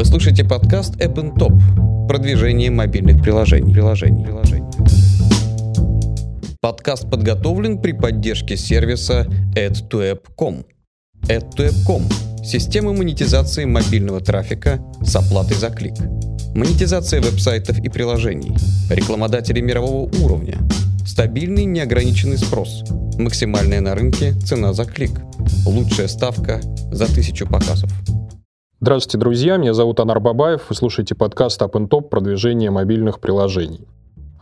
Вы слушаете подкаст App Top. Продвижение мобильных приложений. приложений. приложений. Подкаст подготовлен при поддержке сервиса add2app.com. add2app.com – система монетизации мобильного трафика с оплатой за клик. Монетизация веб-сайтов и приложений. Рекламодатели мирового уровня. Стабильный неограниченный спрос. Максимальная на рынке цена за клик. Лучшая ставка за тысячу показов. Здравствуйте, друзья. Меня зовут Анар Бабаев. Вы слушаете подкаст Up Top «Продвижение мобильных приложений».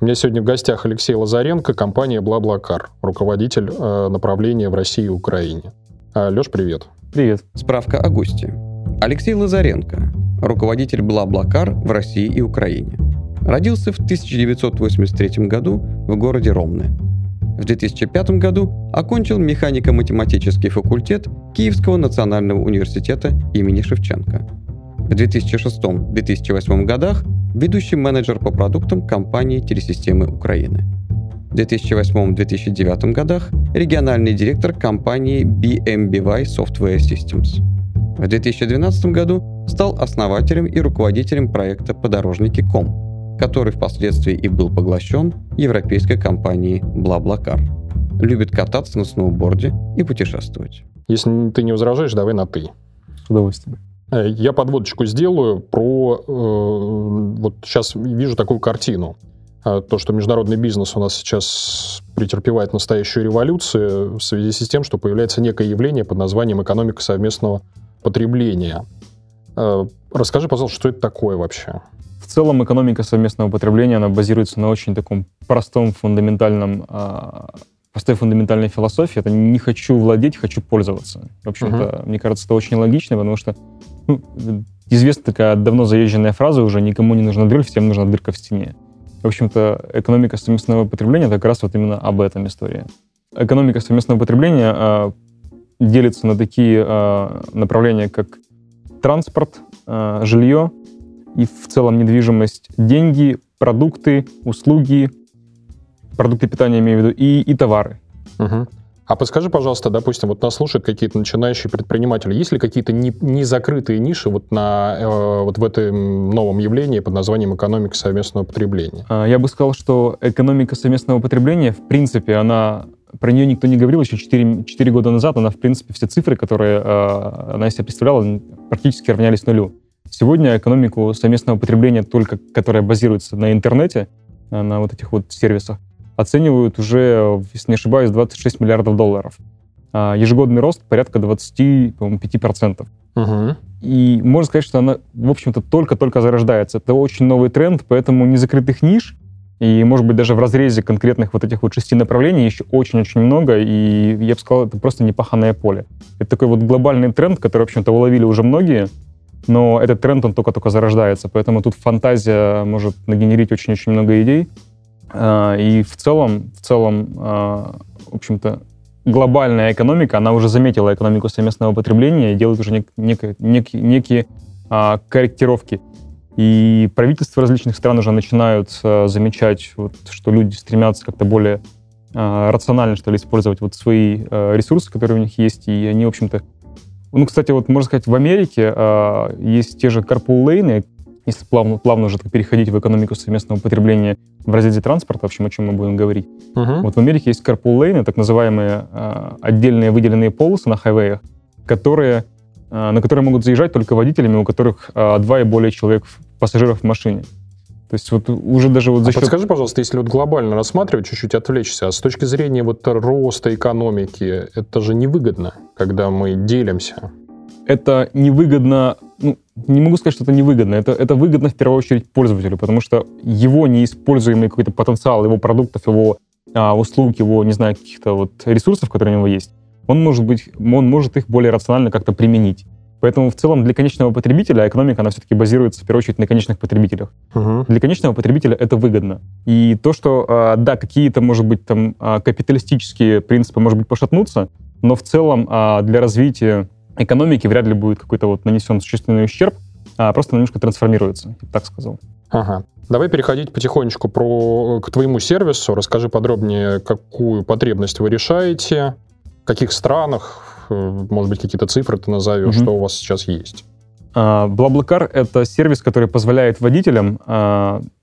У меня сегодня в гостях Алексей Лазаренко, компания BlaBlaCar, руководитель э, направления в России и Украине. А, Леш, привет. Привет. Справка о госте. Алексей Лазаренко, руководитель BlaBlaCar в России и Украине. Родился в 1983 году в городе Ромны. В 2005 году окончил механико-математический факультет Киевского национального университета имени Шевченко. В 2006-2008 годах ведущий менеджер по продуктам компании Телесистемы Украины. В 2008-2009 годах региональный директор компании BMBY Software Systems. В 2012 году стал основателем и руководителем проекта «Подорожники.ком», который впоследствии и был поглощен европейской компанией BlaBlaCar. Любит кататься на сноуборде и путешествовать. Если ты не возражаешь, давай на «ты». С удовольствием. Э, я подводочку сделаю про... Э, вот сейчас вижу такую картину. Э, то, что международный бизнес у нас сейчас претерпевает настоящую революцию в связи с тем, что появляется некое явление под названием экономика совместного потребления. Э, расскажи, пожалуйста, что это такое вообще? В целом экономика совместного потребления, она базируется на очень таком простом, фундаментальном, а, простой фундаментальной философии. Это не хочу владеть, хочу пользоваться. В общем-то, uh-huh. мне кажется, это очень логично, потому что ну, известна такая давно заезженная фраза уже «никому не нужна дрель, всем нужна дырка в стене». В общем-то, экономика совместного потребления — это как раз вот именно об этом история. Экономика совместного потребления а, делится на такие а, направления, как транспорт, а, жилье и в целом недвижимость, деньги, продукты, услуги, продукты питания, имею в виду, и, и товары. Угу. А подскажи, пожалуйста, допустим, вот нас слушают какие-то начинающие предприниматели. Есть ли какие-то не, не ниши вот, на, э, вот в этом новом явлении под названием экономика совместного потребления? А, я бы сказал, что экономика совместного потребления, в принципе, она про нее никто не говорил еще 4, 4 года назад. Она, в принципе, все цифры, которые э, она из себя представляла, практически равнялись нулю. Сегодня экономику совместного потребления, только которая базируется на интернете, э, на вот этих вот сервисах, оценивают уже, если не ошибаюсь, 26 миллиардов долларов. А ежегодный рост порядка 25%. Угу. И можно сказать, что она, в общем-то, только-только зарождается. Это очень новый тренд, поэтому незакрытых ниш и, может быть, даже в разрезе конкретных вот этих вот шести направлений еще очень-очень много, и я бы сказал, это просто непаханное поле. Это такой вот глобальный тренд, который, в общем-то, уловили уже многие, но этот тренд, он только-только зарождается, поэтому тут фантазия может нагенерить очень-очень много идей. А, и в целом, в целом, а, в общем-то, глобальная экономика, она уже заметила экономику совместного потребления и делает уже нек- нек- нек- некие а, корректировки. И правительства различных стран уже начинают замечать, вот, что люди стремятся как-то более рационально, что ли, использовать вот свои ресурсы, которые у них есть, и они, в общем-то, ну, кстати, вот можно сказать, в Америке э, есть те же carpool-лейны, если плавно, плавно уже переходить в экономику совместного потребления в разрезе транспорта, в общем, о чем мы будем говорить. Uh-huh. Вот в Америке есть carpool-лейны, так называемые э, отдельные выделенные полосы на хайвеях, которые, э, на которые могут заезжать только водителями, у которых э, два и более человек пассажиров в машине. То есть вот уже даже вот за а счет... подскажи, пожалуйста, если вот глобально рассматривать, чуть-чуть отвлечься, а с точки зрения вот роста экономики, это же невыгодно, когда мы делимся. Это невыгодно, ну, не могу сказать, что это невыгодно, это, это выгодно в первую очередь пользователю, потому что его неиспользуемый какой-то потенциал, его продуктов, его а, услуг, его, не знаю, каких-то вот ресурсов, которые у него есть, он может быть, он может их более рационально как-то применить. Поэтому в целом для конечного потребителя экономика, она все-таки базируется в первую очередь на конечных потребителях. Угу. Для конечного потребителя это выгодно. И то, что, а, да, какие-то, может быть, там а, капиталистические принципы, может быть, пошатнутся, но в целом а, для развития экономики вряд ли будет какой-то вот нанесен существенный ущерб, а просто немножко трансформируется, я бы так сказал. Ага. Давай переходить потихонечку про, к твоему сервису. Расскажи подробнее, какую потребность вы решаете, в каких странах, Э, может быть, какие-то цифры ты назовешь, угу. что у вас сейчас есть? BlaBlaCar — это сервис, который позволяет водителям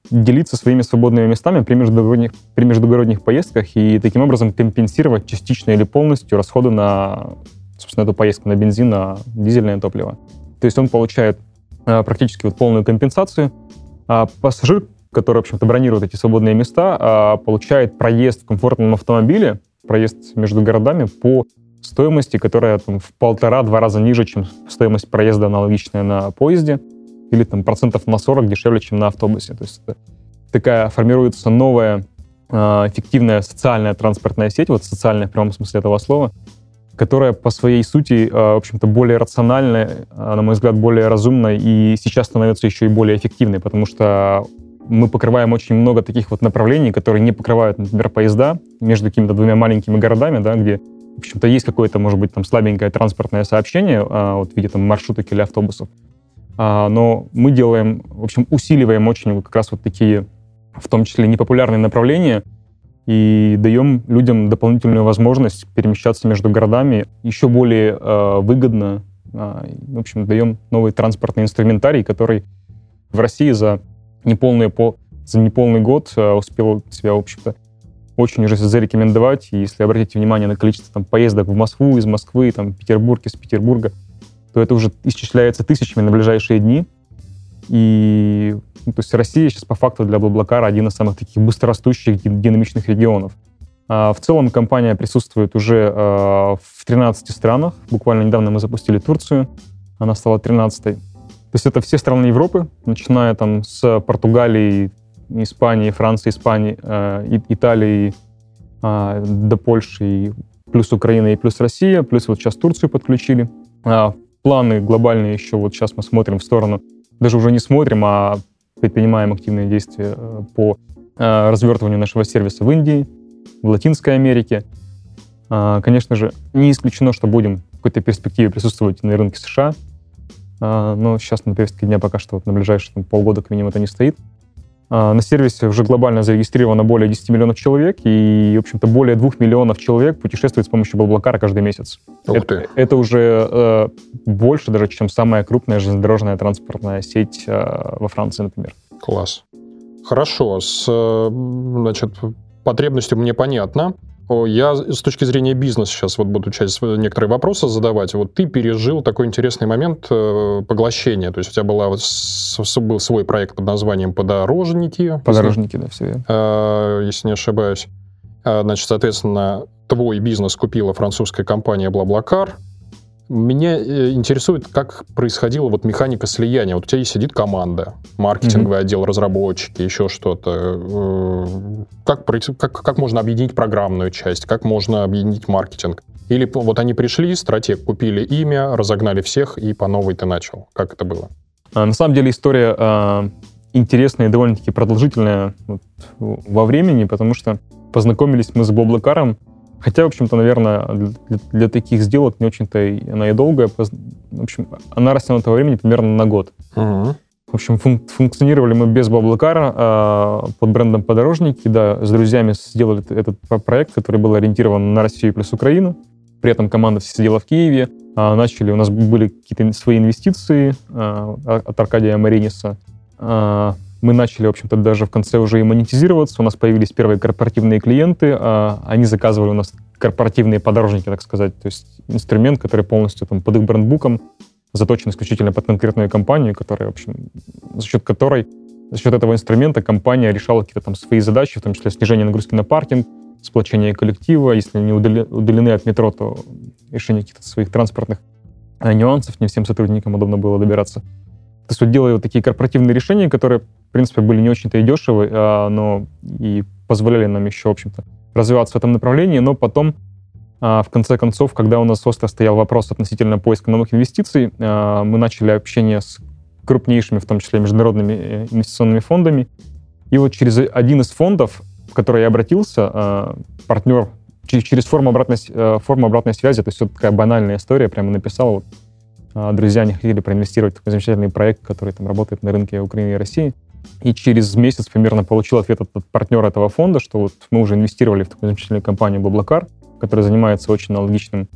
делиться своими свободными местами при междугородних, при междугородних поездках и таким образом компенсировать частично или полностью расходы на, собственно, эту поездку на бензин, на дизельное топливо. То есть он получает практически вот полную компенсацию, а пассажир, который, в общем-то, бронирует эти свободные места, получает проезд в комфортном автомобиле, проезд между городами по стоимости, которая там, в полтора-два раза ниже, чем стоимость проезда аналогичная на поезде, или там процентов на 40 дешевле, чем на автобусе. То есть это такая формируется новая э, эффективная социальная транспортная сеть, вот социальная в прямом смысле этого слова, которая по своей сути, э, в общем-то, более рациональная, на мой взгляд, более разумная и сейчас становится еще и более эффективной, потому что мы покрываем очень много таких вот направлений, которые не покрывают, например, поезда между какими-то двумя маленькими городами, да, где в общем-то, есть какое-то, может быть, там слабенькое транспортное сообщение а, вот в виде там маршруток или автобусов. А, но мы делаем, в общем, усиливаем очень как раз вот такие, в том числе, непопулярные направления и даем людям дополнительную возможность перемещаться между городами еще более э, выгодно. Э, в общем, даем новый транспортный инструментарий, который в России за неполный, по, за неполный год э, успел себя, в общем-то, очень уже зарекомендовать. И если обратите внимание на количество там, поездок в Москву, из Москвы, там, Петербург, из Петербурга, то это уже исчисляется тысячами на ближайшие дни. И ну, то есть Россия сейчас по факту для Блаблакара один из самых таких быстрорастущих, динамичных регионов. А в целом компания присутствует уже а, в 13 странах. Буквально недавно мы запустили Турцию. Она стала 13-й. То есть это все страны Европы, начиная там с Португалии, Испании, Франции, Испании, э, Италии э, до Польши, плюс Украина и плюс Россия, плюс вот сейчас Турцию подключили. А, планы глобальные еще вот сейчас мы смотрим в сторону, даже уже не смотрим, а предпринимаем активные действия э, по э, развертыванию нашего сервиса в Индии, в Латинской Америке. А, конечно же, не исключено, что будем в какой-то перспективе присутствовать на рынке США, а, но сейчас на повестке дня пока что вот на ближайшие там, полгода к минимум это не стоит. А, на сервисе уже глобально зарегистрировано более 10 миллионов человек, и, в общем-то, более 2 миллионов человек путешествует с помощью Блаблакара каждый месяц. Ух это, ты. это уже э, больше даже, чем самая крупная железнодорожная транспортная сеть э, во Франции, например. Класс. Хорошо. С, э, значит, потребностью мне понятно. Я с точки зрения бизнеса сейчас вот буду часть некоторые вопросы задавать. Вот ты пережил такой интересный момент э, поглощения. То есть у тебя была, был свой проект под названием «Подорожники». «Подорожники», да, все верно. Э, если не ошибаюсь. Э, значит, соответственно, твой бизнес купила французская компания «Блаблакар». Меня э, интересует, как происходила вот механика слияния. Вот у тебя сидит команда, маркетинговый mm-hmm. отдел, разработчики, еще что-то. Э, как, как, как можно объединить программную часть? Как можно объединить маркетинг? Или вот они пришли, стратег, купили имя, разогнали всех, и по новой ты начал. Как это было? А, на самом деле история а, интересная и довольно-таки продолжительная вот, во времени, потому что познакомились мы с Боблакаром Хотя, в общем-то, наверное, для, для таких сделок не очень-то она и долгая. В общем, она растянута во времени примерно на год. Угу. В общем, функ- функционировали мы без Баблакара э, под брендом «Подорожники». Да, с друзьями сделали этот проект, который был ориентирован на Россию плюс Украину. При этом команда сидела в Киеве. А начали, у нас были какие-то свои инвестиции э, от Аркадия Мариниса. Э, мы начали, в общем-то, даже в конце уже и монетизироваться. У нас появились первые корпоративные клиенты. А они заказывали у нас корпоративные подорожники, так сказать. То есть инструмент, который полностью там, под их брендбуком заточен исключительно под конкретную компанию, которая, в общем, за счет которой, за счет этого инструмента компания решала какие-то там свои задачи, в том числе снижение нагрузки на паркинг, сплочение коллектива. Если они удалены от метро, то решение каких-то своих транспортных э, нюансов. Не всем сотрудникам удобно было добираться. То есть вот делая вот такие корпоративные решения, которые принципе, были не очень-то и дешевы, а, но и позволяли нам еще, в общем-то, развиваться в этом направлении, но потом, а, в конце концов, когда у нас остро стоял вопрос относительно поиска новых инвестиций, а, мы начали общение с крупнейшими, в том числе международными э, инвестиционными фондами. И вот через один из фондов, в который я обратился, партнер через форму обратной, э, форму обратной связи, то есть вот такая банальная история, прямо написал, вот, друзья не хотели проинвестировать в такой замечательный проект, который там работает на рынке Украины и России. И через месяц примерно получил ответ от, от партнера этого фонда, что вот мы уже инвестировали в такую замечательную компанию Баблакар, которая занимается очень аналогичным,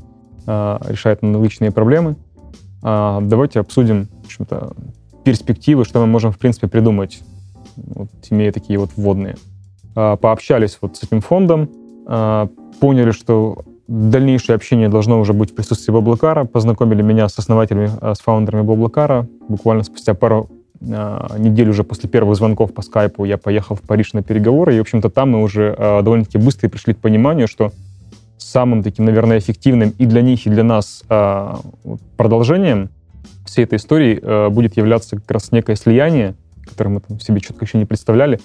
э, решает аналогичные проблемы. Э, давайте обсудим общем-то, перспективы, что мы можем, в принципе, придумать, вот, имея такие вот вводные. А, пообщались вот с этим фондом, а, поняли, что дальнейшее общение должно уже быть в присутствии Баблокара, познакомили меня с основателями, а, с фаундерами Баблокара. Буквально спустя пару недель уже после первых звонков по скайпу я поехал в Париж на переговоры, и, в общем-то, там мы уже довольно-таки быстро пришли к пониманию, что самым таким, наверное, эффективным и для них, и для нас продолжением всей этой истории будет являться как раз некое слияние, которое мы там себе четко еще не представляли,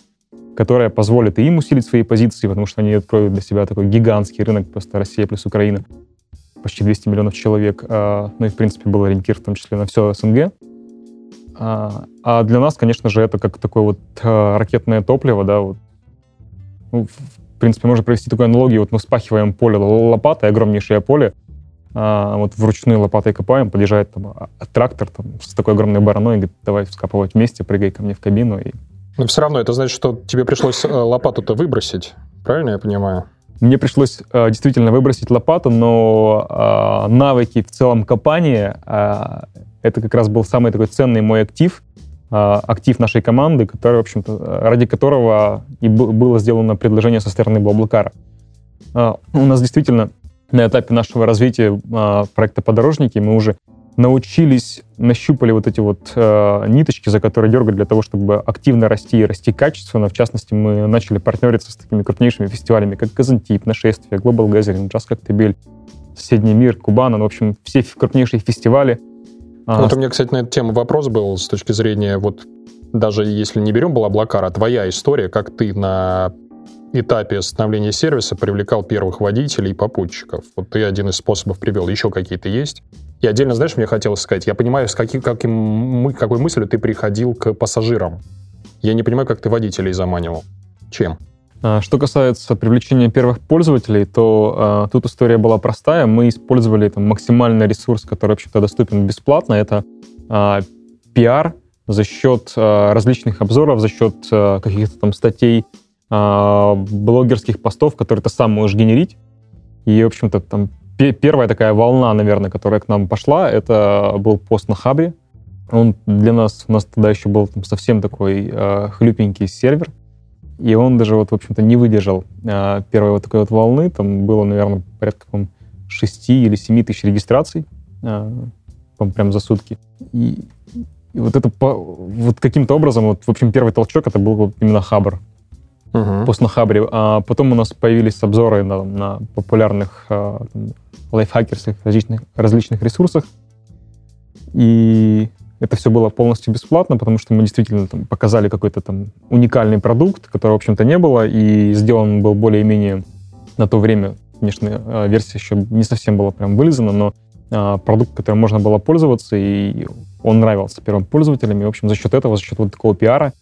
которая позволит и им усилить свои позиции, потому что они откроют для себя такой гигантский рынок, просто Россия плюс Украина, почти 200 миллионов человек, а, ну и, в принципе, был ориентир в том числе на все СНГ. А, а для нас, конечно же, это как такое вот а, ракетное топливо, да, вот. Ну, в принципе, можно провести такую аналогию, вот мы спахиваем поле лопатой, огромнейшее поле, вот вручную лопатой копаем, подъезжает там трактор там, с такой огромной бараной и говорит, давай вскапывать вместе, прыгай ко мне в кабину, и но все равно это значит, что тебе пришлось э, лопату-то выбросить. Правильно я понимаю? Мне пришлось э, действительно выбросить лопату, но э, навыки в целом копания э, это как раз был самый такой ценный мой актив, э, актив нашей команды, который, в общем-то, ради которого и было сделано предложение со стороны Блаблакара. Э, у нас действительно на этапе нашего развития э, проекта «Подорожники» мы уже научились, нащупали вот эти вот э, ниточки, за которые дергать для того, чтобы активно расти и расти качественно. В частности, мы начали партнериться с такими крупнейшими фестивалями, как Казантип, Нашествие, Global Gathering, Jazz Коктебель, Соседний мир, Кубана, ну, в общем, все крупнейшие фестивали. А, вот у меня, кстати, на эту тему вопрос был с точки зрения, вот даже если не берем Блаблакар, а твоя история, как ты на этапе становления сервиса привлекал первых водителей и попутчиков. Вот ты один из способов привел. Еще какие-то есть? И отдельно, знаешь, мне хотелось сказать, я понимаю, с каким, каким, какой мыслью ты приходил к пассажирам. Я не понимаю, как ты водителей заманивал. Чем? А, что касается привлечения первых пользователей, то э, тут история была простая. Мы использовали там, максимальный ресурс, который вообще-то доступен бесплатно. Это э, пиар за счет э, различных обзоров, за счет э, каких-то там статей, э, блогерских постов, которые ты сам можешь генерить. И, в общем-то, там первая такая волна, наверное, которая к нам пошла, это был пост на Хабре. Он для нас, у нас тогда еще был там, совсем такой э, хлюпенький сервер, и он даже вот, в общем-то, не выдержал э, первой вот такой вот волны. Там было, наверное, порядка по 6 или 7 тысяч регистраций э, прям за сутки. И, и вот это по, вот каким-то образом, вот, в общем, первый толчок это был именно Хабр uh-huh. пост на Хабре. А потом у нас появились обзоры на, на популярных а, лайфхакерских различных, различных ресурсах. И это все было полностью бесплатно, потому что мы действительно там, показали какой-то там уникальный продукт, которого, в общем-то, не было, и сделан был более-менее на то время, конечно, а, версия еще не совсем была прям вылезана, но а, продукт, которым можно было пользоваться, и он нравился первым пользователям, и, в общем, за счет этого, за счет вот такого пиара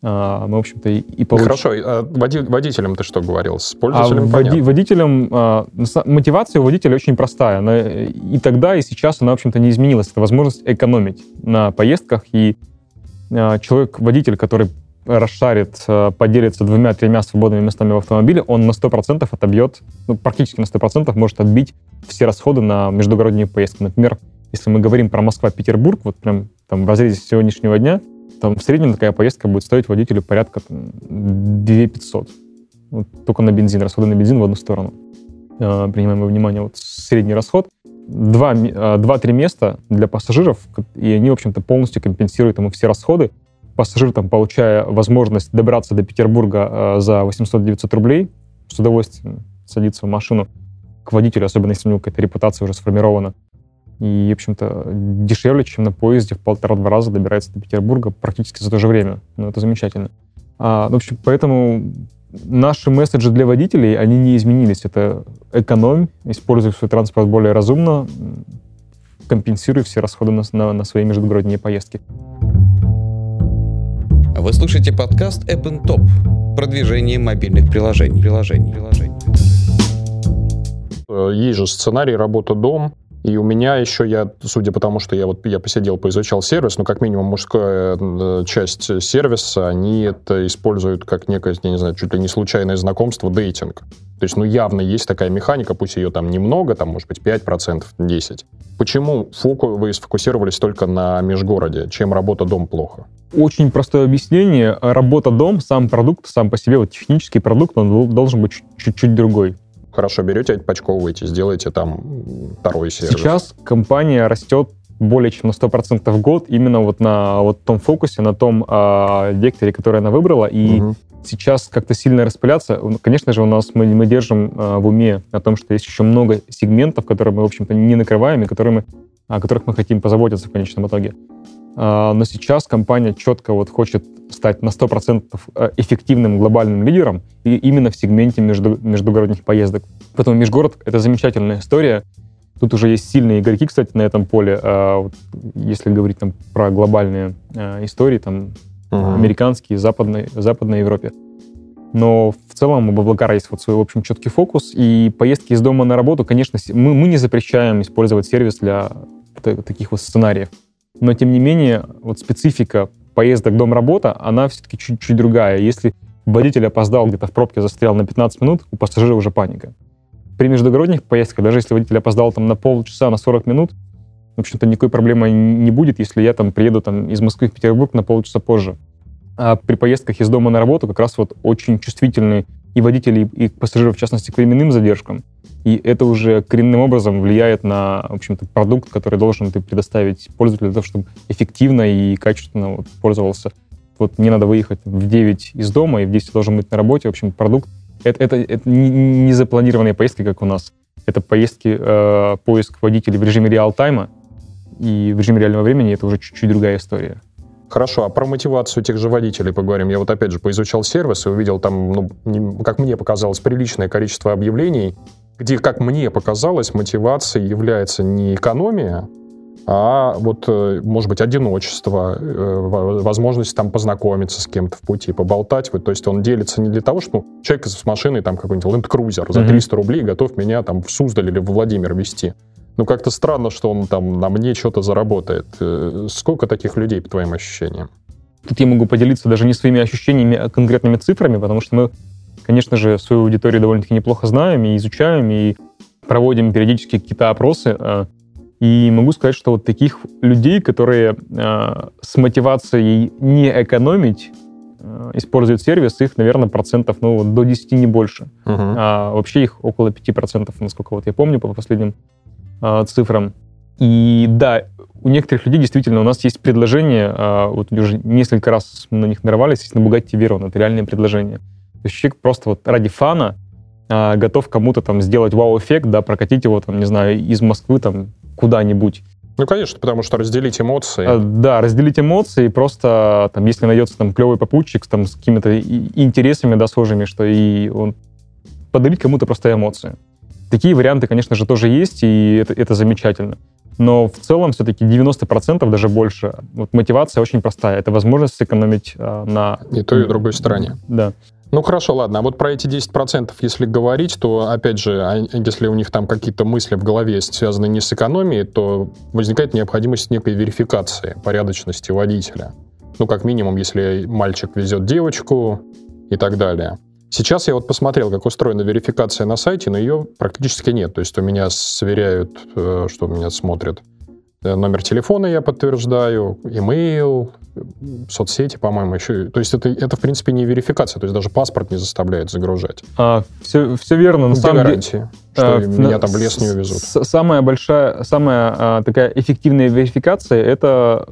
мы, в общем-то, и получили... Хорошо, а води... водителям ты что говорил? С пользователем а води... Водителям... А, мотивация у водителя очень простая. Она и тогда, и сейчас она, в общем-то, не изменилась. Это возможность экономить на поездках. И а, человек, водитель, который расшарит, а, поделится двумя-тремя свободными местами в автомобиле, он на 100% отобьет, ну, практически на 100% может отбить все расходы на междугородние поездки. Например, если мы говорим про Москва-Петербург, вот прям там в разрезе сегодняшнего дня, там в среднем такая поездка будет стоить водителю порядка там, 2 500. Вот, только на бензин, расходы на бензин в одну сторону. Э, принимаем во внимание вот средний расход. Два, э, два-три места для пассажиров, и они, в общем-то, полностью компенсируют ему все расходы. Пассажир, там, получая возможность добраться до Петербурга э, за 800-900 рублей, с удовольствием садится в машину к водителю, особенно если у него какая-то репутация уже сформирована, и, в общем-то, дешевле, чем на поезде в полтора-два раза добирается до Петербурга практически за то же время. Ну, это замечательно. А, в общем, поэтому наши месседжи для водителей, они не изменились. Это экономь, используй свой транспорт более разумно, компенсируй все расходы на, на, на свои междугородние поездки. Вы слушаете подкаст App Top. Продвижение мобильных приложений. приложений. приложений. Есть же сценарий «Работа-дом», И у меня еще, я, судя по тому, что я вот я посидел, поизучал сервис, ну, как минимум, мужская э, часть сервиса, они это используют как некое, я не знаю, чуть ли не случайное знакомство, дейтинг. То есть, ну, явно есть такая механика, пусть ее там немного, там, может быть, 5%, 10%. Почему фоку вы сфокусировались только на межгороде? Чем работа-дом плохо? Очень простое объяснение. Работа-дом, сам продукт, сам по себе, вот технический продукт, он должен быть чуть-чуть другой. Хорошо, берете, отпочковываете, сделаете там второй сервис. Сейчас компания растет более чем на 100% в год именно вот на вот том фокусе, на том э, векторе, который она выбрала. И угу. сейчас как-то сильно распыляться, конечно же, у нас мы, мы держим э, в уме о том, что есть еще много сегментов, которые мы, в общем-то, не накрываем и которые мы, о которых мы хотим позаботиться в конечном итоге. Э, но сейчас компания четко вот хочет стать на 100% э, эффективным глобальным лидером и именно в сегменте между, междугородних поездок. Поэтому межгород — это замечательная история, Тут уже есть сильные игроки, кстати, на этом поле. А, вот, если говорить там про глобальные а, истории, там uh-huh. американские, западной, западной Европе. Но в целом у Баблакара есть вот свой, в общем, четкий фокус. И поездки из дома на работу, конечно, мы, мы не запрещаем использовать сервис для таких вот сценариев. Но, тем не менее, вот специфика поездок дом-работа, она все-таки чуть-чуть другая. Если водитель опоздал где-то в пробке, застрял на 15 минут, у пассажира уже паника при междугородних поездках, даже если водитель опоздал там на полчаса, на 40 минут, в общем-то, никакой проблемы не будет, если я там приеду там из Москвы в Петербург на полчаса позже. А при поездках из дома на работу как раз вот очень чувствительны и водители, и пассажиры, в частности, к временным задержкам. И это уже коренным образом влияет на, в общем-то, продукт, который должен ты предоставить пользователю для того, чтобы эффективно и качественно вот, пользовался. Вот не надо выехать в 9 из дома, и в 10 должен быть на работе. В общем, продукт это, это, это не запланированные поездки, как у нас. Это поездки, э, поиск водителей в режиме реал-тайма, и в режиме реального времени это уже чуть-чуть другая история. Хорошо, а про мотивацию тех же водителей поговорим. Я вот опять же поизучал сервис и увидел там, ну, как мне показалось, приличное количество объявлений, где, как мне показалось, мотивацией является не экономия, а вот, э, может быть, одиночество, э, возможность там познакомиться с кем-то в пути, поболтать. Вот, то есть он делится не для того, что ну, человек с машиной, там какой-нибудь Land Cruiser за 300 рублей готов меня там в Суздаль или в Владимир везти. Ну, как-то странно, что он там на мне что-то заработает. Э, сколько таких людей, по твоим ощущениям? Тут я могу поделиться даже не своими ощущениями, а конкретными цифрами, потому что мы, конечно же, свою аудиторию довольно-таки неплохо знаем и изучаем, и проводим периодически какие-то опросы. И могу сказать, что вот таких людей, которые э, с мотивацией не экономить, э, используют сервис, их, наверное, процентов ну, до 10 не больше. Uh-huh. А вообще их около 5%, насколько вот я помню по последним э, цифрам. И да, у некоторых людей действительно у нас есть предложение, э, вот уже несколько раз на них нарывались, есть на Bugatti Veyron, это реальное предложение. То есть человек просто вот ради фана э, готов кому-то там сделать вау-эффект, да, прокатить его там, не знаю, из Москвы там куда-нибудь. Ну, конечно, потому что разделить эмоции. А, да, разделить эмоции, просто там, если найдется там клевый попутчик там, с какими-то интересами, да, схожими, что и он подарить кому-то просто эмоции. Такие варианты, конечно же, тоже есть, и это, это замечательно. Но в целом все-таки 90%, даже больше, вот мотивация очень простая. Это возможность сэкономить э, на... И той, и другой стороне. Да. Ну хорошо, ладно. А вот про эти 10%, если говорить, то, опять же, а, если у них там какие-то мысли в голове есть, связанные не с экономией, то возникает необходимость некой верификации порядочности водителя. Ну, как минимум, если мальчик везет девочку и так далее. Сейчас я вот посмотрел, как устроена верификация на сайте, но ее практически нет. То есть у меня сверяют, э, что у меня смотрят. Э, номер телефона я подтверждаю, имейл, соцсети, по-моему, еще. То есть это, это, в принципе, не верификация, то есть даже паспорт не заставляет загружать. А, все, все верно. На Где самом гарантии, деле, что а, меня там в лес не увезут? Самая большая, самая а, такая эффективная верификация — это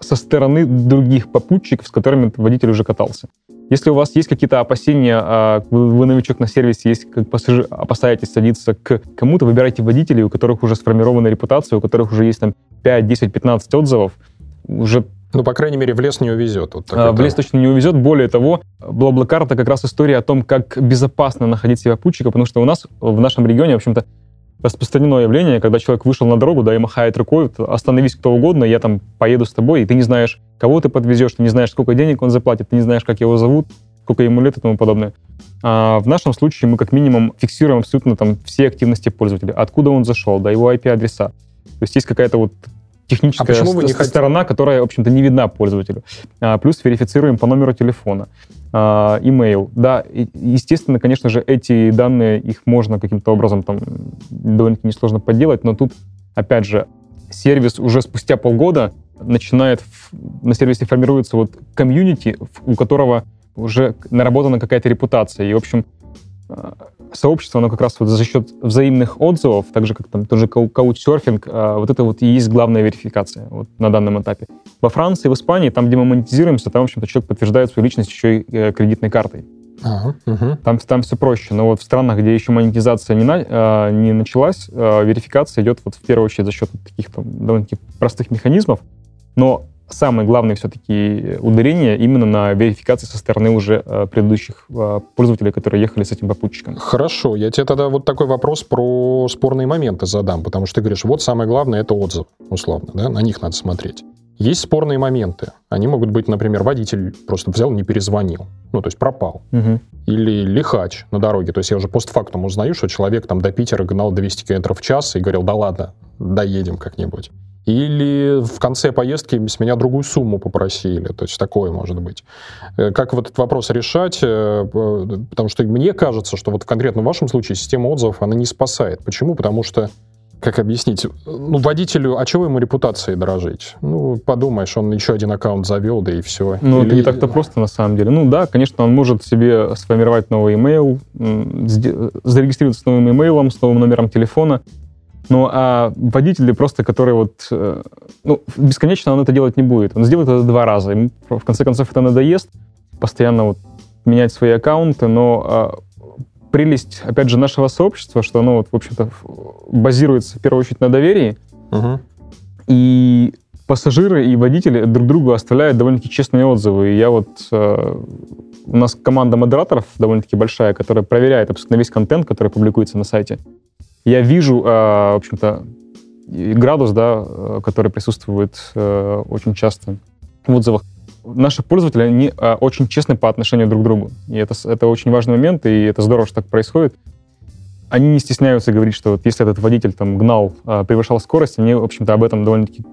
со стороны других попутчиков, с которыми водитель уже катался. Если у вас есть какие-то опасения, а, вы, новичок на сервисе, есть как пассажир, опасаетесь садиться к кому-то, выбирайте водителей, у которых уже сформирована репутация, у которых уже есть там 5, 10, 15 отзывов, уже ну, по крайней мере, в лес не увезет. Вот а, в лес точно не увезет. Более того, Блаблакар — это как раз история о том, как безопасно находить себе попутчика, потому что у нас в нашем регионе, в общем-то, распространенное явление, когда человек вышел на дорогу, да, и махает рукой, остановись кто угодно, я там поеду с тобой, и ты не знаешь, кого ты подвезешь, ты не знаешь, сколько денег он заплатит, ты не знаешь, как его зовут. сколько ему лет и тому подобное. А в нашем случае мы как минимум фиксируем абсолютно там все активности пользователя, откуда он зашел, да, его IP-адреса. То есть есть какая-то вот техническая а вы не сторона, хотите? которая, в общем-то, не видна пользователю. А, плюс верифицируем по номеру телефона, а, email. Да, и, естественно, конечно же, эти данные, их можно каким-то образом там довольно-таки несложно подделать, но тут, опять же, сервис уже спустя полгода начинает, на сервисе формируется вот комьюнити, у которого уже наработана какая-то репутация. И, в общем, а, сообщество, оно как раз вот за счет взаимных отзывов, так же, как там тоже каучсерфинг, а, вот это вот и есть главная верификация вот на данном этапе. Во Франции, в Испании, там, где мы монетизируемся, там, в общем-то, человек подтверждает свою личность еще и э, кредитной картой. Ага, угу. там, там все проще. Но вот в странах, где еще монетизация не, на, а, не началась, верификация идет вот в первую очередь за счет таких там довольно-таки простых механизмов. Но самое главное все-таки ударение именно на верификации со стороны уже э, предыдущих э, пользователей, которые ехали с этим попутчиком. Хорошо, я тебе тогда вот такой вопрос про спорные моменты задам, потому что ты говоришь, вот самое главное это отзыв, условно, да, на них надо смотреть. Есть спорные моменты. Они могут быть, например, водитель просто взял, не перезвонил. Ну, то есть пропал. Угу. Или лихач на дороге. То есть я уже постфактум узнаю, что человек там до Питера гнал 200 км в час и говорил, да ладно, доедем как-нибудь. Или в конце поездки с меня другую сумму попросили. То есть такое может быть. Э, как вот этот вопрос решать? Э, потому что мне кажется, что вот конкретно в вашем случае система отзывов, она не спасает. Почему? Потому что как объяснить? Ну, водителю, а чего ему репутацией дорожить? Ну, подумаешь, он еще один аккаунт завел, да и все. Ну, Или... это не так-то просто, на самом деле. Ну, да, конечно, он может себе сформировать новый имейл, зарегистрироваться с новым имейлом, с новым номером телефона, ну, а водители просто, которые вот... Э, ну, бесконечно он это делать не будет. Он сделает это два раза. Ему, в конце концов, это надоест. Постоянно вот менять свои аккаунты, но а, прелесть, опять же, нашего сообщества, что оно, вот, в общем-то, базируется в первую очередь на доверии. Угу. И пассажиры и водители друг другу оставляют довольно-таки честные отзывы. И я вот... Э, у нас команда модераторов довольно-таки большая, которая проверяет абсолютно весь контент, который публикуется на сайте я вижу, э, в общем-то, градус, да, э, который присутствует э, очень часто в отзывах. Наши пользователи, они очень честны по отношению друг к другу. И это, это очень важный момент, и это здорово, что так происходит. Они не стесняются говорить, что вот если этот водитель там гнал, превышал скорость, они, в общем-то, об этом довольно-таки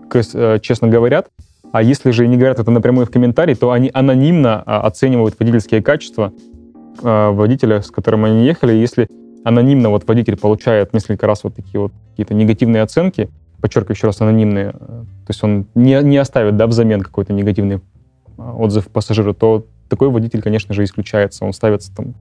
честно говорят. А если же не говорят это напрямую в комментарии, то они анонимно оценивают водительские качества водителя, с которым они ехали. Если анонимно вот водитель получает несколько раз вот такие вот какие-то негативные оценки, подчеркиваю еще раз, анонимные, э, то есть он не, не оставит, да, взамен какой-то негативный а, отзыв пассажира, то такой водитель, конечно же, исключается, он ставится там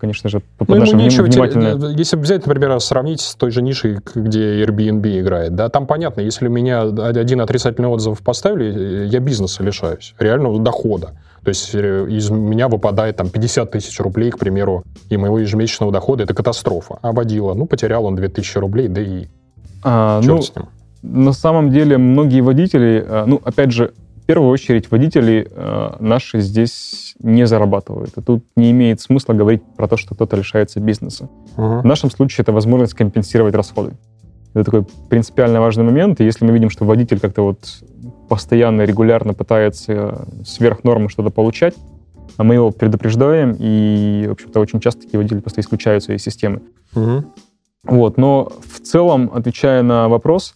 конечно же, под ну, нашим нечего внимательно... Э, если взять, например, сравнить с той же нишей, где Airbnb играет, да, там понятно, если меня один отрицательный отзыв поставили, я бизнеса лишаюсь, реального дохода. То есть э, из меня выпадает там 50 тысяч рублей, к примеру, и моего ежемесячного дохода. Это катастрофа. А водила, ну, потерял он 2000 рублей, да и а, черт ну, с ним. На самом деле многие водители, э, ну, опять же, первую очередь водители э, наши здесь не зарабатывают. И тут не имеет смысла говорить про то, что кто-то лишается бизнеса. Угу. В нашем случае это возможность компенсировать расходы. Это такой принципиально важный момент. И если мы видим, что водитель как-то вот постоянно, регулярно пытается сверх нормы что-то получать, а мы его предупреждаем, и, в общем-то, очень часто такие водители просто исключаются из системы. Угу. Вот, но в целом, отвечая на вопрос,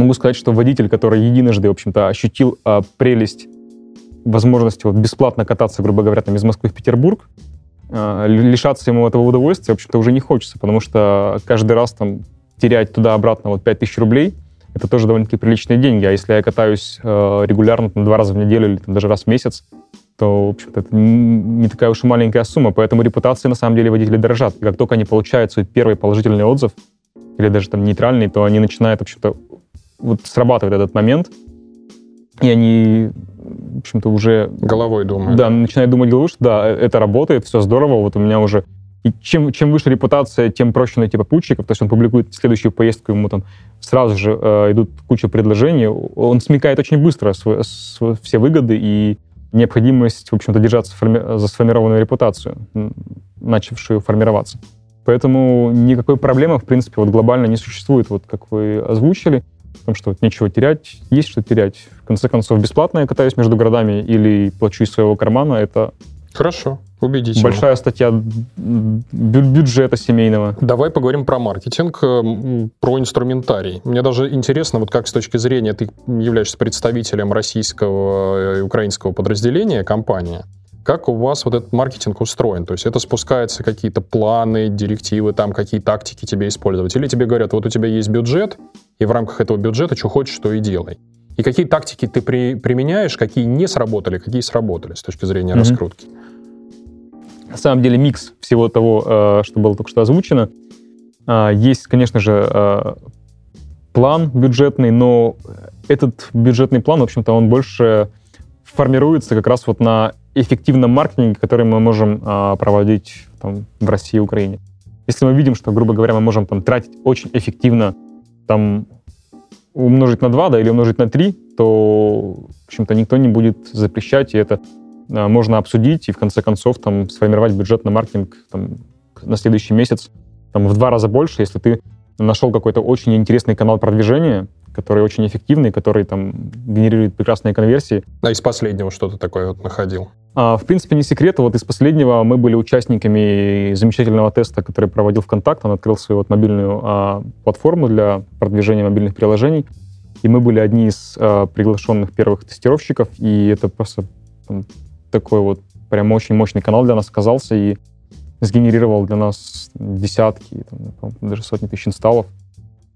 могу сказать, что водитель, который единожды, в общем-то, ощутил а, прелесть возможности вот, бесплатно кататься, грубо говоря, там, из Москвы в Петербург, а, лишаться ему этого удовольствия, в общем-то, уже не хочется, потому что каждый раз там терять туда-обратно вот 5000 рублей, это тоже довольно-таки приличные деньги. А если я катаюсь э, регулярно, там, два раза в неделю или там, даже раз в месяц, то, в общем-то, это не такая уж и маленькая сумма. Поэтому репутации, на самом деле, водители дорожат. И как только они получают свой первый положительный отзыв, или даже там нейтральный, то они начинают, в общем-то, вот срабатывает этот момент, и они, в общем-то, уже... Головой думают. Да, начинают думать головой, что да, э, это работает, все здорово, вот у меня уже и чем, чем выше репутация, тем проще найти попутчиков. То есть он публикует следующую поездку, ему там сразу же э, идут куча предложений. Он смекает очень быстро св- св- все выгоды и необходимость, в общем-то, держаться форми- за сформированную репутацию, начавшую формироваться. Поэтому никакой проблемы, в принципе, вот глобально не существует, вот как вы озвучили, потому что вот нечего терять, есть что терять. В конце концов, бесплатно я катаюсь между городами или плачу из своего кармана, это Хорошо. Убедительно. Большая статья бюджета семейного. Давай поговорим про маркетинг, э, про инструментарий. Мне даже интересно, вот как с точки зрения, ты являешься представителем российского и украинского подразделения компании, как у вас вот этот маркетинг устроен? То есть это спускаются какие-то планы, директивы, там какие тактики тебе использовать? Или тебе говорят, вот у тебя есть бюджет, и в рамках этого бюджета что хочешь, то и делай? И какие тактики ты при, применяешь, какие не сработали, какие сработали с точки зрения mm-hmm. раскрутки? На самом деле микс всего того, э, что было только что озвучено. А, есть, конечно же, э, план бюджетный, но этот бюджетный план, в общем-то, он больше формируется как раз вот на эффективном маркетинге, который мы можем а, проводить там, в России и Украине. Если мы видим, что, грубо говоря, мы можем там тратить очень эффективно, там, умножить на 2, да, или умножить на 3, то, в общем-то, никто не будет запрещать, и это а, можно обсудить и в конце концов там сформировать бюджет на маркетинг там, на следующий месяц там, в два раза больше, если ты нашел какой-то очень интересный канал продвижения, который очень эффективный, который там генерирует прекрасные конверсии. А из последнего что-то такое вот находил? А, в принципе, не секрет. Вот из последнего мы были участниками замечательного теста, который проводил ВКонтакт. Он открыл свою вот мобильную а, платформу для продвижения мобильных приложений. И мы были одни из а, приглашенных первых тестировщиков. И это просто там, такой вот прям очень мощный канал для нас оказался и сгенерировал для нас десятки, там, даже сотни тысяч инсталлов.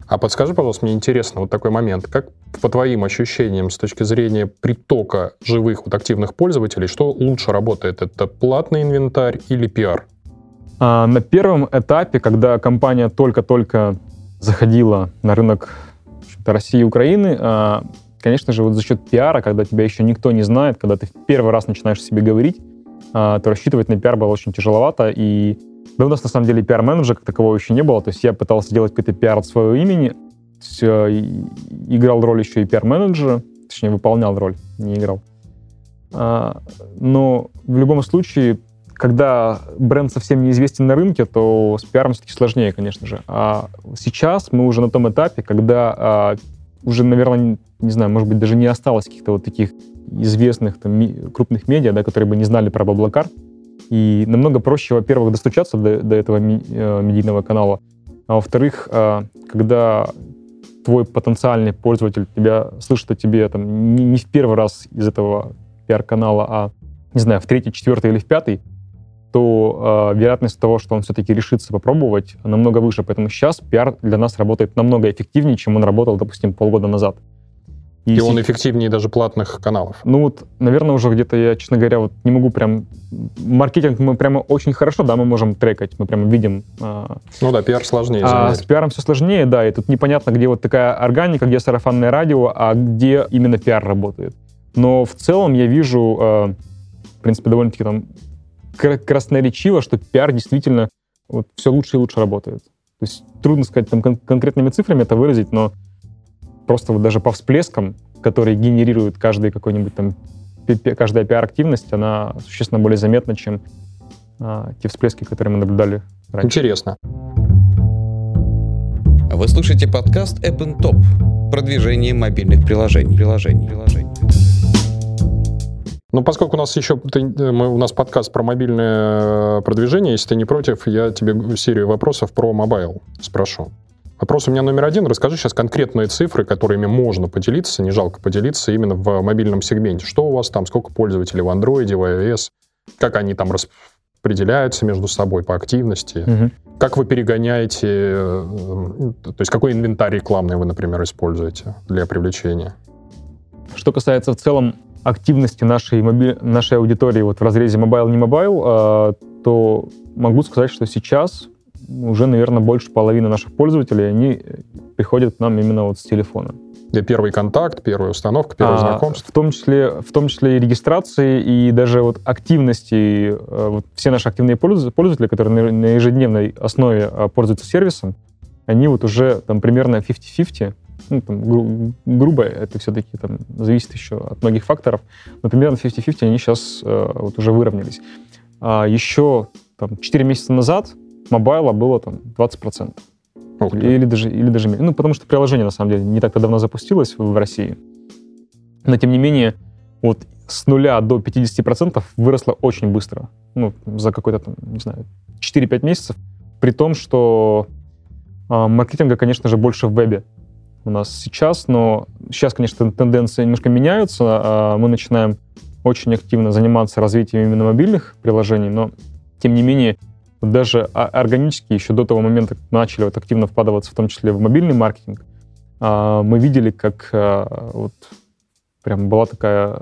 А подскажи, пожалуйста, мне интересно вот такой момент. Как по твоим ощущениям с точки зрения притока живых вот активных пользователей, что лучше работает? Это платный инвентарь или пиар? А, на первом этапе, когда компания только-только заходила на рынок России и Украины, а, конечно же, вот за счет пиара, когда тебя еще никто не знает, когда ты в первый раз начинаешь себе говорить, а, то рассчитывать на пиар было очень тяжеловато. И да, у нас на самом деле пиар-менеджера как такового еще не было. То есть я пытался делать какой-то пиар от своего имени, э, играл роль еще и пиар-менеджера, точнее, выполнял роль, не играл. А, но в любом случае, когда бренд совсем неизвестен на рынке, то с пиаром все-таки сложнее, конечно же. А сейчас мы уже на том этапе, когда а, уже, наверное, не знаю, может быть, даже не осталось каких-то вот таких известных там, ми- крупных медиа, да, которые бы не знали про Баблакар. И намного проще, во-первых, достучаться до, до этого э, медийного канала, а во-вторых, э, когда твой потенциальный пользователь тебя слышит о тебе там, не, не в первый раз из этого пиар-канала, а, не знаю, в третий, четвертый или в пятый, то э, вероятность того, что он все-таки решится попробовать, намного выше. Поэтому сейчас пиар для нас работает намного эффективнее, чем он работал, допустим, полгода назад. И, и он эффективнее даже платных каналов. Ну вот, наверное, уже где-то я, честно говоря, вот не могу прям... Маркетинг мы прямо очень хорошо, да, мы можем трекать, мы прямо видим... А... Ну да, пиар сложнее. А с пиаром все сложнее, да, и тут непонятно, где вот такая органика, где сарафанное радио, а где именно пиар работает. Но в целом я вижу, э, в принципе, довольно-таки там красноречиво, что пиар действительно вот, все лучше и лучше работает. То есть трудно сказать там кон- конкретными цифрами это выразить, но просто вот даже по всплескам, которые генерирует каждый какой-нибудь там каждая пиар-активность, она существенно более заметна, чем а, те всплески, которые мы наблюдали раньше. Интересно. Вы слушаете подкаст App Top. Продвижение мобильных приложений. приложений, приложений. Ну, поскольку у нас еще ты, мы, у нас подкаст про мобильное э, продвижение, если ты не против, я тебе серию вопросов про mobile спрошу. Вопрос у меня номер один. Расскажи сейчас конкретные цифры, которыми можно поделиться, не жалко поделиться именно в мобильном сегменте. Что у вас там, сколько пользователей в Android, в iOS, как они там распределяются между собой по активности, угу. как вы перегоняете, э, то есть какой инвентарь рекламный вы, например, используете для привлечения? Что касается в целом активности нашей, моби... нашей аудитории вот в разрезе mobile, не mobile, э, то могу сказать, что сейчас уже, наверное, больше половины наших пользователей, они приходят к нам именно вот с телефона. И первый контакт, первая установка, первое а, знакомство. В том, числе, в том числе и регистрации, и даже вот активности. Э, вот все наши активные пользователи, которые на ежедневной основе э, пользуются сервисом, они вот уже там примерно 50-50, ну, там, гру- грубо, это все-таки там зависит еще от многих факторов, но примерно 50-50 они сейчас э, вот уже выровнялись. А еще там, 4 месяца назад мобайла было там 20%. Или, или даже, или даже меньше. Ну, потому что приложение, на самом деле, не так-то давно запустилось в, России. Но, тем не менее, вот с нуля до 50% выросла очень быстро. Ну, за какой-то там, не знаю, 4-5 месяцев. При том, что э, маркетинга, конечно же, больше в вебе у нас сейчас, но сейчас, конечно, тенденции немножко меняются. Э, мы начинаем очень активно заниматься развитием именно мобильных приложений, но, тем не менее, даже органически еще до того момента, как начали вот активно вкладываться, в том числе в мобильный маркетинг, э, мы видели, как э, вот прям была такая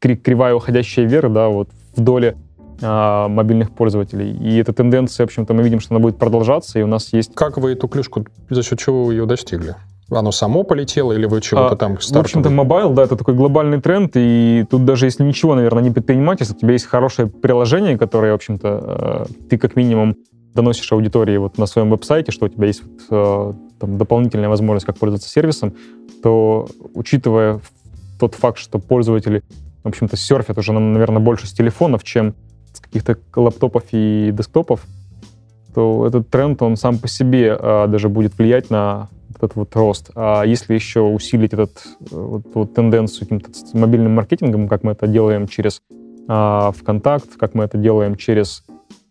кривая уходящая вверх, да, вот в доле а, мобильных пользователей. И эта тенденция, в общем-то, мы видим, что она будет продолжаться, и у нас есть... Как вы эту клюшку, за счет чего вы ее достигли? Оно само полетело или вы чего-то а, там стартовали? В общем-то, mobile, да, это такой глобальный тренд, и тут даже если ничего, наверное, не предпринимать, если у тебя есть хорошее приложение, которое, в общем-то, э, ты как минимум доносишь аудитории вот на своем веб-сайте, что у тебя есть вот, э, там, дополнительная возможность, как пользоваться сервисом, то, учитывая тот факт, что пользователи, в общем-то, серфят уже, наверное, больше с телефонов, чем с каких-то лаптопов и десктопов, то этот тренд, он сам по себе а, даже будет влиять на этот вот рост. А если еще усилить этот, вот, вот тенденцию каким-то мобильным маркетингом, как мы это делаем через а, ВКонтакт, как мы это делаем через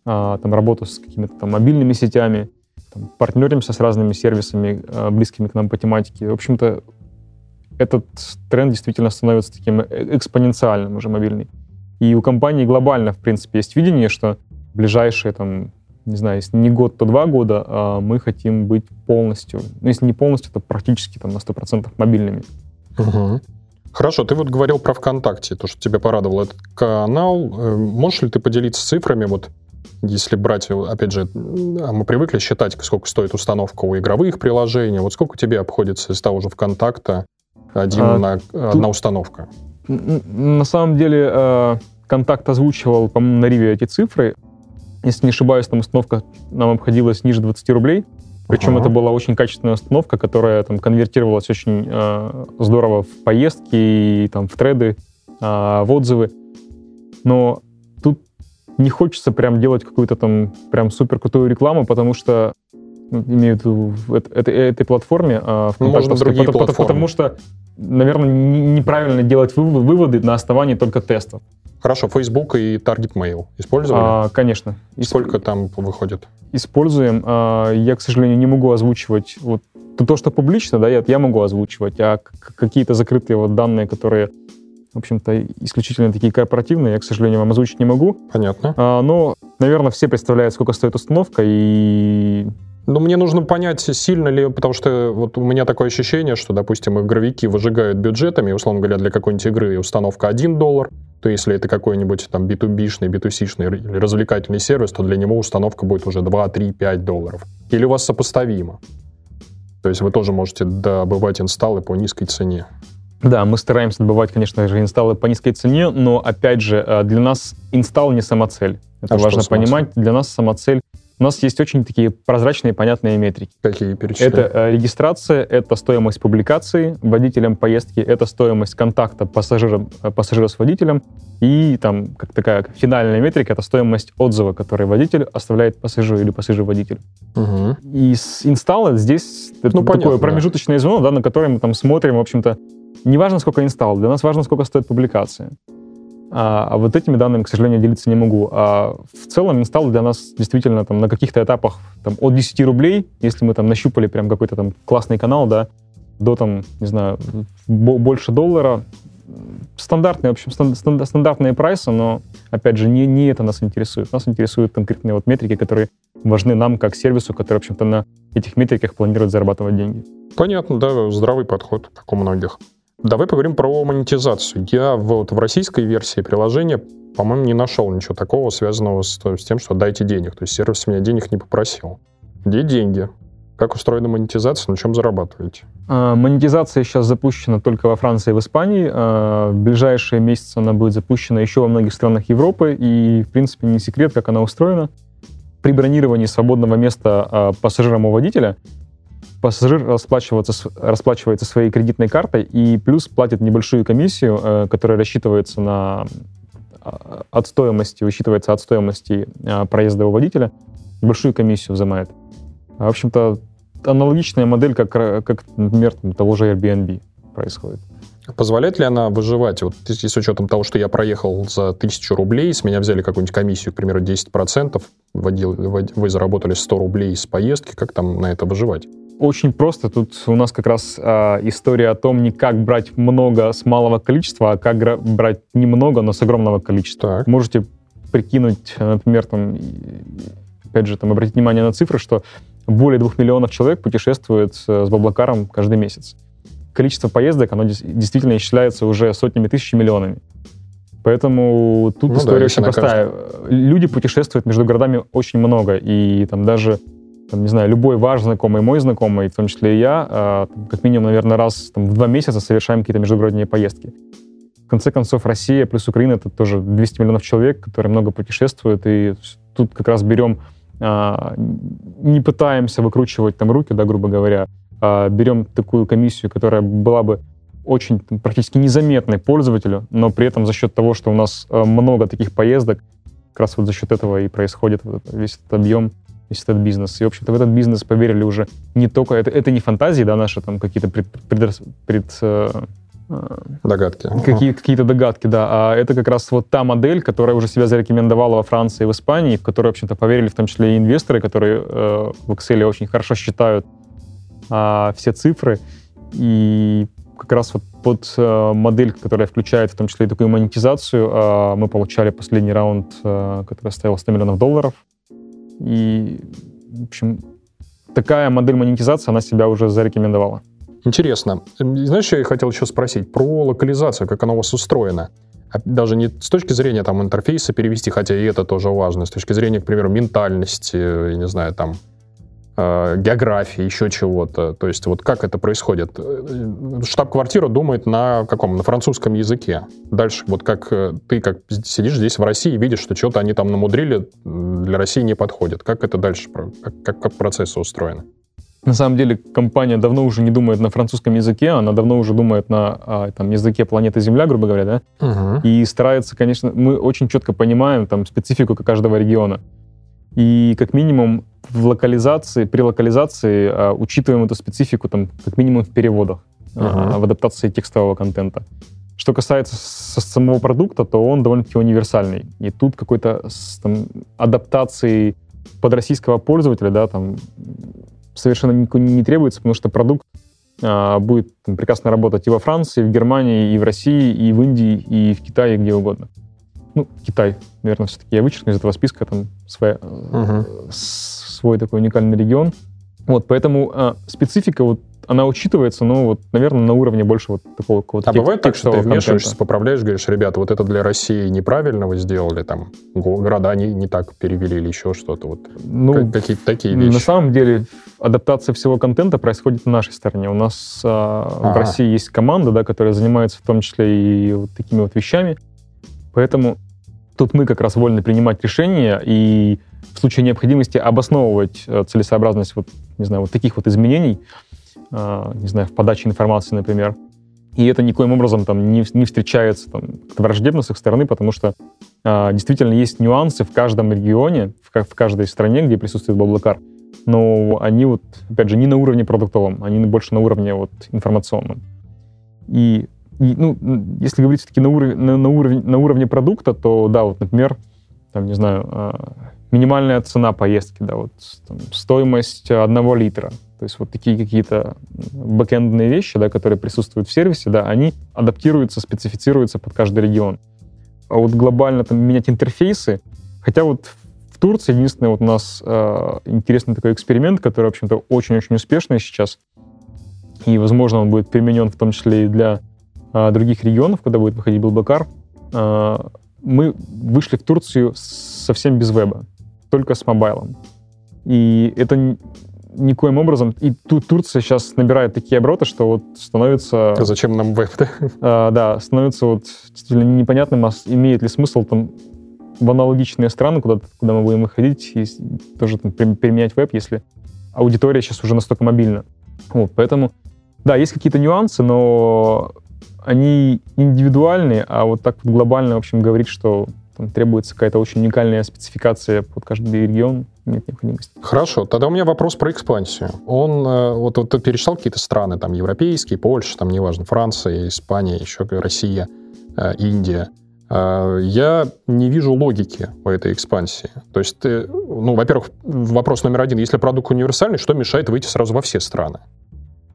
а, там, работу с какими-то там мобильными сетями, там, партнеримся с разными сервисами, а, близкими к нам по тематике. В общем-то, этот тренд действительно становится таким э, экспоненциальным уже мобильный. И у компании глобально, в принципе, есть видение, что ближайшие, там, не знаю, если не год, то два года а мы хотим быть полностью, ну, если не полностью, то практически там на 100% мобильными. Угу. Хорошо, ты вот говорил про ВКонтакте, то, что тебя порадовал этот канал. Э, можешь ли ты поделиться цифрами, вот если брать, опять же, а мы привыкли считать, сколько стоит установка у игровых приложений, вот сколько тебе обходится из того же ВКонтакта один а, на, тут, одна установка? На самом деле, э, контакт озвучивал, по-моему, на Риве эти цифры. Если не ошибаюсь, там установка нам обходилась ниже 20 рублей. Причем ага. это была очень качественная установка, которая там конвертировалась очень э, здорово в поездки и там в треды, э, в отзывы. Но тут не хочется прям делать какую-то там прям супер крутую рекламу, потому что ну, имею в виду этой, этой платформе, э, в ну, потому, потому, потому что наверное, неправильно делать выводы на основании только тестов. Хорошо, Facebook и Target Mail использовали? А, конечно. Сколько там выходит? Используем. А, я, к сожалению, не могу озвучивать вот то, что публично, да, я, я могу озвучивать, а какие-то закрытые вот данные, которые, в общем-то, исключительно такие корпоративные, я, к сожалению, вам озвучить не могу. Понятно. А, но, наверное, все представляют, сколько стоит установка, и ну, мне нужно понять, сильно ли, потому что вот у меня такое ощущение, что, допустим, игровики выжигают бюджетами, условно говоря, для какой-нибудь игры установка 1 доллар, то если это какой-нибудь там B2B-шный, B2C-шный или развлекательный сервис, то для него установка будет уже 2, 3, 5 долларов. Или у вас сопоставимо? То есть вы тоже можете добывать инсталлы по низкой цене. Да, мы стараемся добывать, конечно же, инсталлы по низкой цене, но, опять же, э, для нас инсталл не самоцель. Это а важно понимать. Для нас самоцель у нас есть очень такие прозрачные, понятные метрики. Какие перечисляют? Это э, регистрация, это стоимость публикации водителем поездки, это стоимость контакта пассажира, э, пассажира с водителем, и там как такая финальная метрика — это стоимость отзыва, который водитель оставляет пассажиру или пассажир-водитель. Угу. И с инсталла здесь ну, такое понятно, промежуточное да. звено, да, на которое мы там смотрим, в общем-то, не важно, сколько инсталл, для нас важно, сколько стоит публикация. А, а вот этими данными, к сожалению, делиться не могу. А в целом инсталл для нас действительно там на каких-то этапах там, от 10 рублей, если мы там нащупали прям какой-то там классный канал, да, до там, не знаю, больше доллара. Стандартные, в общем, стандартные прайсы, но, опять же, не, не это нас интересует. Нас интересуют конкретные вот метрики, которые важны нам как сервису, который, в общем-то, на этих метриках планирует зарабатывать деньги. Понятно, да, здравый подход, как у многих. Давай поговорим про монетизацию. Я вот в российской версии приложения, по-моему, не нашел ничего такого, связанного с, с тем, что дайте денег. То есть сервис меня денег не попросил. Где деньги? Как устроена монетизация, на чем зарабатываете? А, монетизация сейчас запущена только во Франции и в Испании. А, в ближайшие месяцы она будет запущена еще во многих странах Европы. И, в принципе, не секрет, как она устроена. При бронировании свободного места а, пассажиром у водителя пассажир расплачивается, расплачивается своей кредитной картой и плюс платит небольшую комиссию, э, которая рассчитывается на а, от стоимости, высчитывается от стоимости а, проезда у водителя, большую комиссию взимает. В общем-то, аналогичная модель, как, как например, того же Airbnb происходит. Позволяет ли она выживать? Вот с учетом того, что я проехал за тысячу рублей, с меня взяли какую-нибудь комиссию, к примеру, 10%, вводил, вы заработали 100 рублей с поездки, как там на это выживать? Очень просто. Тут у нас как раз э, история о том, не как брать много с малого количества, а как брать немного, но с огромного количества. Так. Можете прикинуть, например, там, опять же, там, обратить внимание на цифры, что более двух миллионов человек путешествует с Баблакаром каждый месяц количество поездок, оно действительно исчисляется уже сотнями тысяч миллионами. Поэтому тут ну, история да, очень простая. Люди путешествуют между городами очень много, и там даже, там, не знаю, любой ваш знакомый, мой знакомый, в том числе и я, э, как минимум, наверное, раз там, в два месяца совершаем какие-то междугородние поездки. В конце концов, Россия плюс Украина — это тоже 200 миллионов человек, которые много путешествуют, и тут как раз берем, э, не пытаемся выкручивать там руки, да, грубо говоря, а, берем такую комиссию, которая была бы очень практически незаметной пользователю, но при этом за счет того, что у нас а, много таких поездок, как раз вот за счет этого и происходит вот весь этот объем, весь этот бизнес. И, в общем-то, в этот бизнес поверили уже не только... Это, это не фантазии, да, наши там какие-то пред, пред, пред, э, Догадки. Какие, какие-то догадки, да. А это как раз вот та модель, которая уже себя зарекомендовала во Франции и в Испании, в которую, в общем-то, поверили в том числе и инвесторы, которые э, в Excel очень хорошо считают а, все цифры. И как раз вот под а, модель, которая включает в том числе и такую монетизацию, а, мы получали последний раунд, а, который стоил 100 миллионов долларов. И, в общем, такая модель монетизации, она себя уже зарекомендовала. Интересно. Знаешь, что я хотел еще спросить? Про локализацию, как она у вас устроена. Даже не с точки зрения там интерфейса перевести, хотя и это тоже важно, с точки зрения, к примеру, ментальности, я не знаю, там, Э, географии, еще чего-то. То есть вот как это происходит? Э, штаб-квартира думает на каком? На французском языке. Дальше вот как э, ты как сидишь здесь в России и видишь, что что-то они там намудрили, для России не подходит. Как это дальше? Как, как, как процессы устроены? На самом деле компания давно уже не думает на французском языке, она давно уже думает на а, там, языке планеты Земля, грубо говоря, да? Угу. И старается, конечно, мы очень четко понимаем там специфику каждого региона. И как минимум в локализации, при локализации а, учитываем эту специфику там как минимум в переводах, uh-huh. в адаптации текстового контента. Что касается самого продукта, то он довольно-таки универсальный. И тут какой-то там, адаптации под российского пользователя, да, там совершенно не, не требуется, потому что продукт а, будет там, прекрасно работать и во Франции, и в Германии, и в России, и в Индии, и в Китае, где угодно ну, Китай, наверное, все-таки я вычеркну из этого списка, там своя, угу. Свой такой уникальный регион. Вот, поэтому а, специфика вот она учитывается, но вот, наверное, на уровне больше вот такого какого-то А бывает так, что ты вмешиваешься, контента. поправляешь, говоришь, ребята, вот это для России неправильно вы сделали, там, города не, не так перевели или еще что-то, вот ну, какие-то такие вещи. На самом деле адаптация всего контента происходит на нашей стороне. У нас а, в России есть команда, да, которая занимается в том числе и вот такими вот вещами. Поэтому тут мы как раз вольны принимать решения и в случае необходимости обосновывать э, целесообразность вот, не знаю, вот таких вот изменений, э, не знаю, в подаче информации, например. И это никоим образом там не, не встречается там, враждебно с их стороны, потому что э, действительно есть нюансы в каждом регионе, в, в каждой стране, где присутствует Баблакар, но они вот, опять же, не на уровне продуктовом, они больше на уровне вот информационном. И ну, если говорить все-таки на, уровень, на, на, уровень, на уровне продукта, то да, вот, например, там, не знаю, а, минимальная цена поездки, да, вот там, стоимость одного литра. То есть вот такие какие-то бэкэндные вещи, да, которые присутствуют в сервисе, да, они адаптируются, специфицируются под каждый регион. А вот глобально там менять интерфейсы, хотя вот в Турции единственный вот у нас э, интересный такой эксперимент, который, в общем-то, очень-очень успешный сейчас, и, возможно, он будет применен в том числе и для других регионов, куда будет выходить Блбкар, а, мы вышли в Турцию совсем без веба, только с мобайлом. И это никоим образом... И тут Турция сейчас набирает такие обороты, что вот становится... А зачем нам веб, да? А, да, становится вот действительно непонятным, имеет ли смысл там в аналогичные страны, куда, куда мы будем выходить, и тоже там, применять веб, если аудитория сейчас уже настолько мобильна. Вот, поэтому, да, есть какие-то нюансы, но они индивидуальные, а вот так вот глобально, в общем, говорить, что там требуется какая-то очень уникальная спецификация под каждый регион, нет необходимости. Хорошо, тогда у меня вопрос про экспансию. Он, э, вот, вот ты перечислял какие-то страны, там, европейские, Польша, там, неважно, Франция, Испания, еще Россия, э, Индия. Э, я не вижу логики в этой экспансии. То есть, ну, во-первых, вопрос номер один. Если продукт универсальный, что мешает выйти сразу во все страны?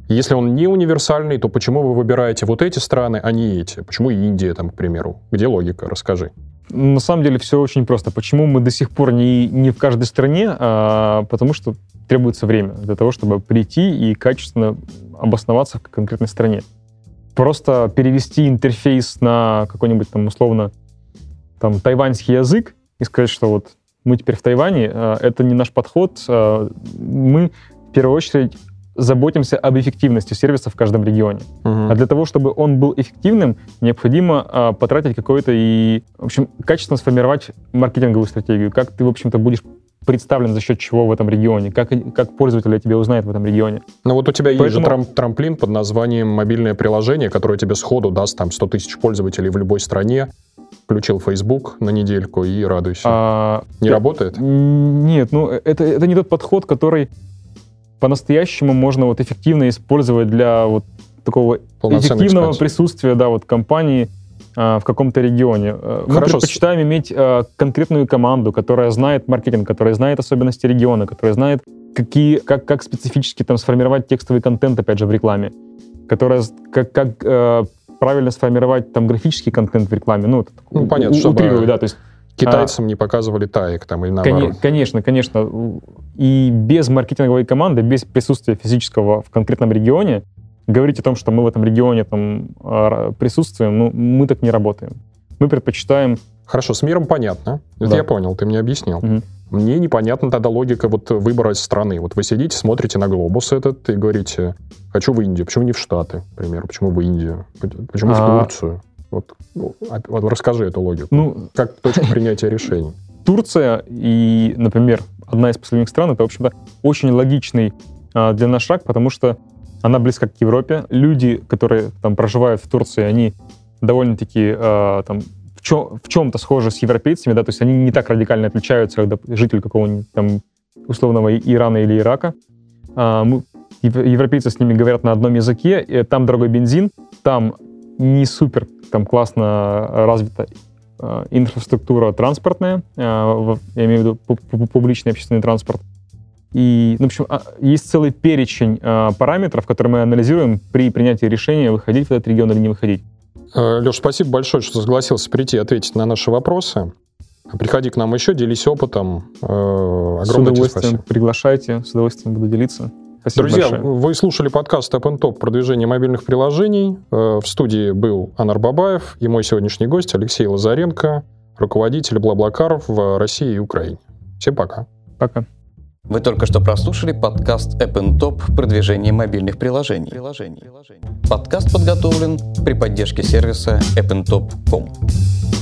Если он не универсальный, то почему вы выбираете вот эти страны, а не эти? Почему Индия, там, к примеру? Где логика? Расскажи. На самом деле все очень просто. Почему мы до сих пор не, не в каждой стране? А, потому что требуется время для того, чтобы прийти и качественно обосноваться в конкретной стране. Просто перевести интерфейс на какой-нибудь там условно там тайваньский язык и сказать, что вот мы теперь в Тайване, а, это не наш подход. А, мы в первую очередь заботимся об эффективности сервиса в каждом регионе. Uh-huh. А для того, чтобы он был эффективным, необходимо а, потратить какое-то и, в общем, качественно сформировать маркетинговую стратегию. Как ты, в общем-то, будешь представлен за счет чего в этом регионе, как, как пользователь о тебе узнает в этом регионе. Ну вот у тебя Поэтому... есть же трам трамплин под названием мобильное приложение, которое тебе сходу даст там 100 тысяч пользователей в любой стране, включил Facebook на недельку и радуйся. А, не я... работает? Нет, ну это, это не тот подход, который по-настоящему можно вот эффективно использовать для вот такого эффективного экспансии. присутствия, да, вот компании а, в каком-то регионе. Э, мы Хорошо. предпочитаем иметь а, конкретную команду, которая знает маркетинг, которая знает особенности региона, которая знает, какие, как, как специфически там сформировать текстовый контент, опять же, в рекламе, которая как, как а, правильно сформировать там графический контент в рекламе. Ну, ну понятно, у, чтобы... да, то есть Китайцам а, не показывали таек там или наоборот. Конечно, конечно. И без маркетинговой команды, без присутствия физического в конкретном регионе, говорить о том, что мы в этом регионе там а, присутствуем, ну, мы так не работаем. Мы предпочитаем... Хорошо, с миром понятно. Это да. я понял, ты мне объяснил. Угу. Мне непонятна тогда логика вот выбора страны. Вот вы сидите, смотрите на глобус этот и говорите, хочу в Индию. Почему не в Штаты, к примеру? Почему в Индию? Почему а... в Турцию? Вот, ну, вот расскажи эту логику. Ну, как точка принятия решений. Турция и, например, одна из последних стран, это, в общем-то, очень логичный а, для нас шаг, потому что она близка к Европе. Люди, которые там проживают в Турции, они довольно-таки а, там в, чем, в чем-то схожи с европейцами, да, то есть они не так радикально отличаются, когда житель какого-нибудь там условного Ирана или Ирака. А, мы, европейцы с ними говорят на одном языке, там дорогой бензин, там не супер там классно развита э, инфраструктура транспортная, э, я имею в виду публичный общественный транспорт. И, ну, в общем, а, есть целый перечень э, параметров, которые мы анализируем при принятии решения, выходить в этот регион или не выходить. Леш, спасибо большое, что согласился прийти ответить на наши вопросы. Приходи к нам еще, делись опытом. Огромное с удовольствием спасибо. приглашайте, с удовольствием буду делиться. Спасибо Друзья, большое. вы слушали подкаст and Top продвижение мобильных приложений. Э, в студии был Анар Бабаев и мой сегодняшний гость Алексей Лазаренко, руководитель Блаблакар в России и Украине. Всем пока. Пока. Вы только что прослушали подкаст App and Top продвижение мобильных приложений. приложений. Подкаст подготовлен при поддержке сервиса appntop.com.